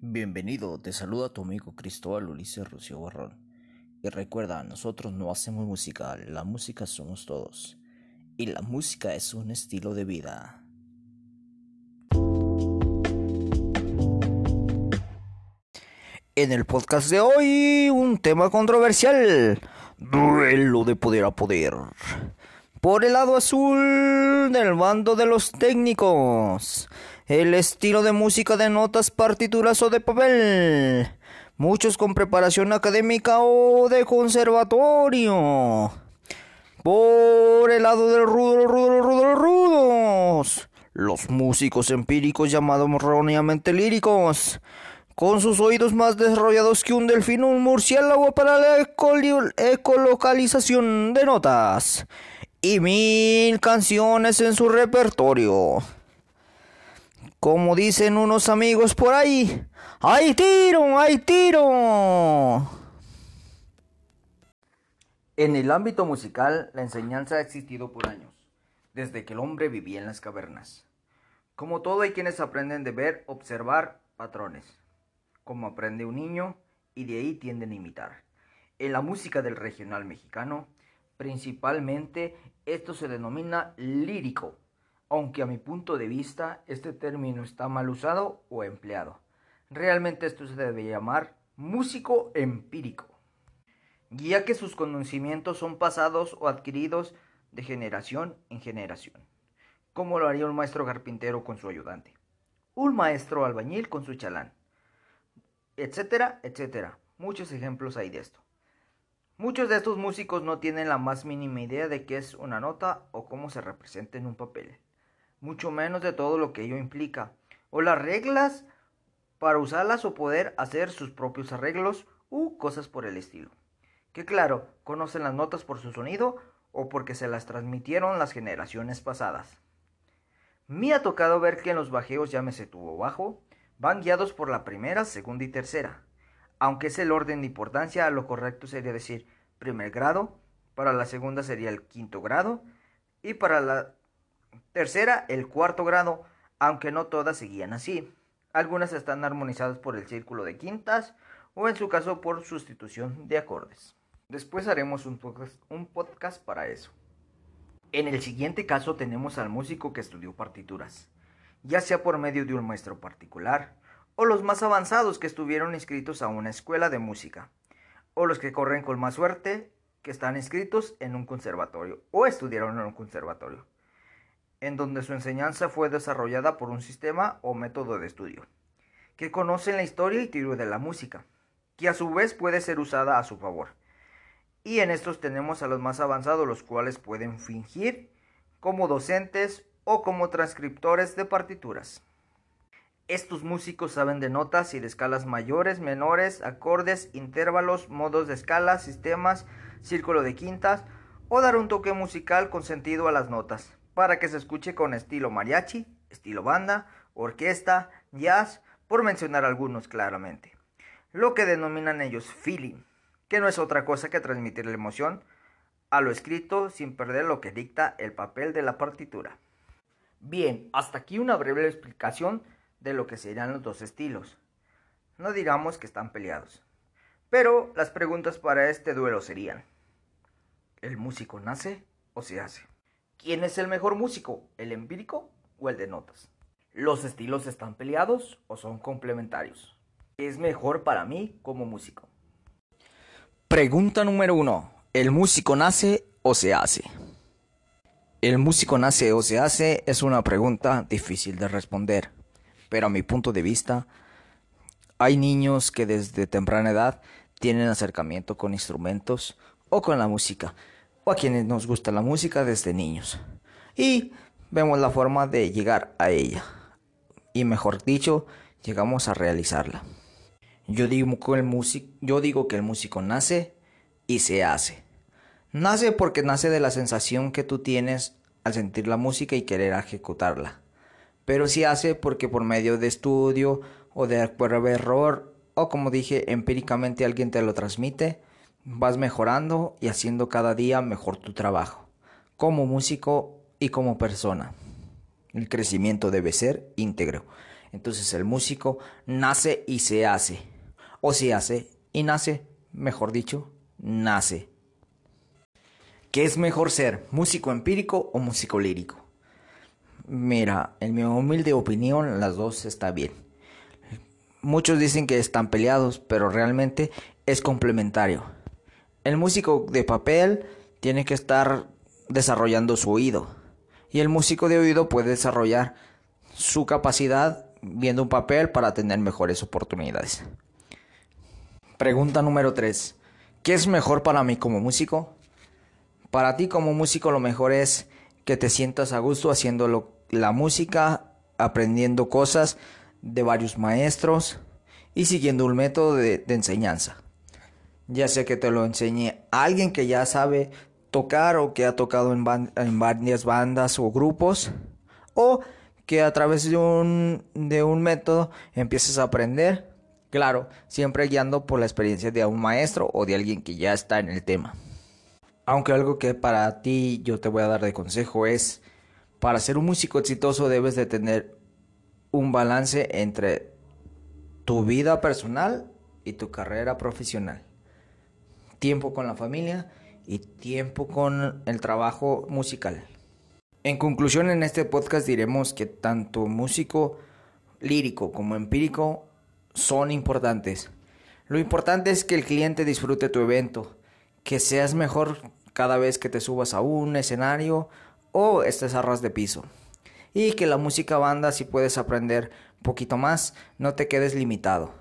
Bienvenido, te saluda tu amigo Cristóbal Ulises Rucio Barrón. Y recuerda, nosotros no hacemos música, la música somos todos. Y la música es un estilo de vida. En el podcast de hoy, un tema controversial. Duelo de poder a poder. Por el lado azul del bando de los técnicos. El estilo de música de notas, partituras o de papel. Muchos con preparación académica o de conservatorio. Por el lado del rudo, rudo, rudo, rudos. Los músicos empíricos llamados erróneamente líricos. Con sus oídos más desarrollados que un delfín un murciélago para la ecolocalización de notas y mil canciones en su repertorio. Como dicen unos amigos por ahí, ¡hay tiro! ¡hay tiro! En el ámbito musical, la enseñanza ha existido por años, desde que el hombre vivía en las cavernas. Como todo, hay quienes aprenden de ver, observar patrones, como aprende un niño, y de ahí tienden a imitar. En la música del regional mexicano, Principalmente esto se denomina lírico, aunque a mi punto de vista este término está mal usado o empleado. Realmente esto se debe llamar músico empírico, ya que sus conocimientos son pasados o adquiridos de generación en generación, como lo haría un maestro carpintero con su ayudante, un maestro albañil con su chalán, etcétera, etcétera. Muchos ejemplos hay de esto. Muchos de estos músicos no tienen la más mínima idea de qué es una nota o cómo se representa en un papel, mucho menos de todo lo que ello implica, o las reglas para usarlas o poder hacer sus propios arreglos u cosas por el estilo. Que claro, conocen las notas por su sonido o porque se las transmitieron las generaciones pasadas. Me ha tocado ver que en los bajeos llámese tubo bajo, van guiados por la primera, segunda y tercera aunque es el orden de importancia, lo correcto sería decir primer grado, para la segunda sería el quinto grado y para la tercera el cuarto grado, aunque no todas seguían así. Algunas están armonizadas por el círculo de quintas o en su caso por sustitución de acordes. Después haremos un podcast, para eso. En el siguiente caso tenemos al músico que estudió partituras, ya sea por medio de un maestro particular, o los más avanzados que estuvieron inscritos a una escuela de música, o los que corren con más suerte que están inscritos en un conservatorio o estudiaron en un conservatorio, en donde su enseñanza fue desarrollada por un sistema o método de estudio, que conocen la historia y teoría de la música, que a su vez puede ser usada a su favor. Y en estos tenemos a los más avanzados, los cuales pueden fingir como docentes o como transcriptores de partituras. Estos músicos saben de notas y de escalas mayores, menores, acordes, intervalos, modos de escala, sistemas, círculo de quintas o dar un toque musical con sentido a las notas para que se escuche con estilo mariachi, estilo banda, orquesta, jazz, por mencionar algunos claramente. Lo que denominan ellos feeling, que no es otra cosa que transmitir la emoción a lo escrito sin perder lo que dicta el papel de la partitura. Bien, hasta aquí una breve explicación de lo que serían los dos estilos. No digamos que están peleados. Pero las preguntas para este duelo serían, ¿el músico nace o se hace? ¿Quién es el mejor músico, el empírico o el de notas? ¿Los estilos están peleados o son complementarios? ¿Qué es mejor para mí como músico? Pregunta número uno. ¿El músico nace o se hace? ¿El músico nace o se hace? Es una pregunta difícil de responder pero a mi punto de vista, hay niños que desde temprana edad tienen acercamiento con instrumentos o con la música, a quienes nos gusta la música desde niños. Y vemos la forma de llegar a ella. Y mejor dicho, llegamos a realizarla. Yo digo, que el músico, yo digo que el músico nace y se hace. Nace porque nace de la sensación que tú tienes al sentir la música y querer ejecutarla pero sí hace porque por medio de estudio o de error o como dije empíricamente alguien te lo transmite, vas mejorando y haciendo cada día mejor tu trabajo, como músico y como persona. El crecimiento debe ser íntegro. Entonces el músico nace y se hace. O se hace y nace, mejor dicho, nace. ¿Qué es mejor ser, músico empírico o músico lírico? Mira, en mi humilde opinión, las dos está bien. Muchos dicen que están peleados, pero realmente es complementario. El músico de papel tiene que estar desarrollando su oído. Y el músico de oído puede desarrollar su capacidad viendo un papel para tener mejores oportunidades. Pregunta número 3. ¿Qué es mejor para mí como músico? Para ti como músico lo mejor es que te sientas a gusto haciendo la música, aprendiendo cosas de varios maestros y siguiendo un método de, enseñanza. Ya sea que te lo enseñe alguien que ya sabe tocar o que ha tocado en, en varias bandas o grupos o que a través de un, de un método empieces a aprender, claro, siempre guiando por la experiencia de un maestro o de alguien que ya está en el tema. Aunque algo que para ti yo te voy a dar de consejo es, para ser un músico exitoso debes de tener un balance entre tu vida personal y tu carrera profesional. Tiempo con la familia y tiempo con el trabajo musical. En conclusión, en este podcast diremos que tanto músico lírico como empírico son importantes. Lo importante es que el cliente disfrute tu evento, que seas mejor cada vez que te subas a un escenario o estés a ras de piso. Y que la música banda si puedes aprender poquito más, no te quedes limitado.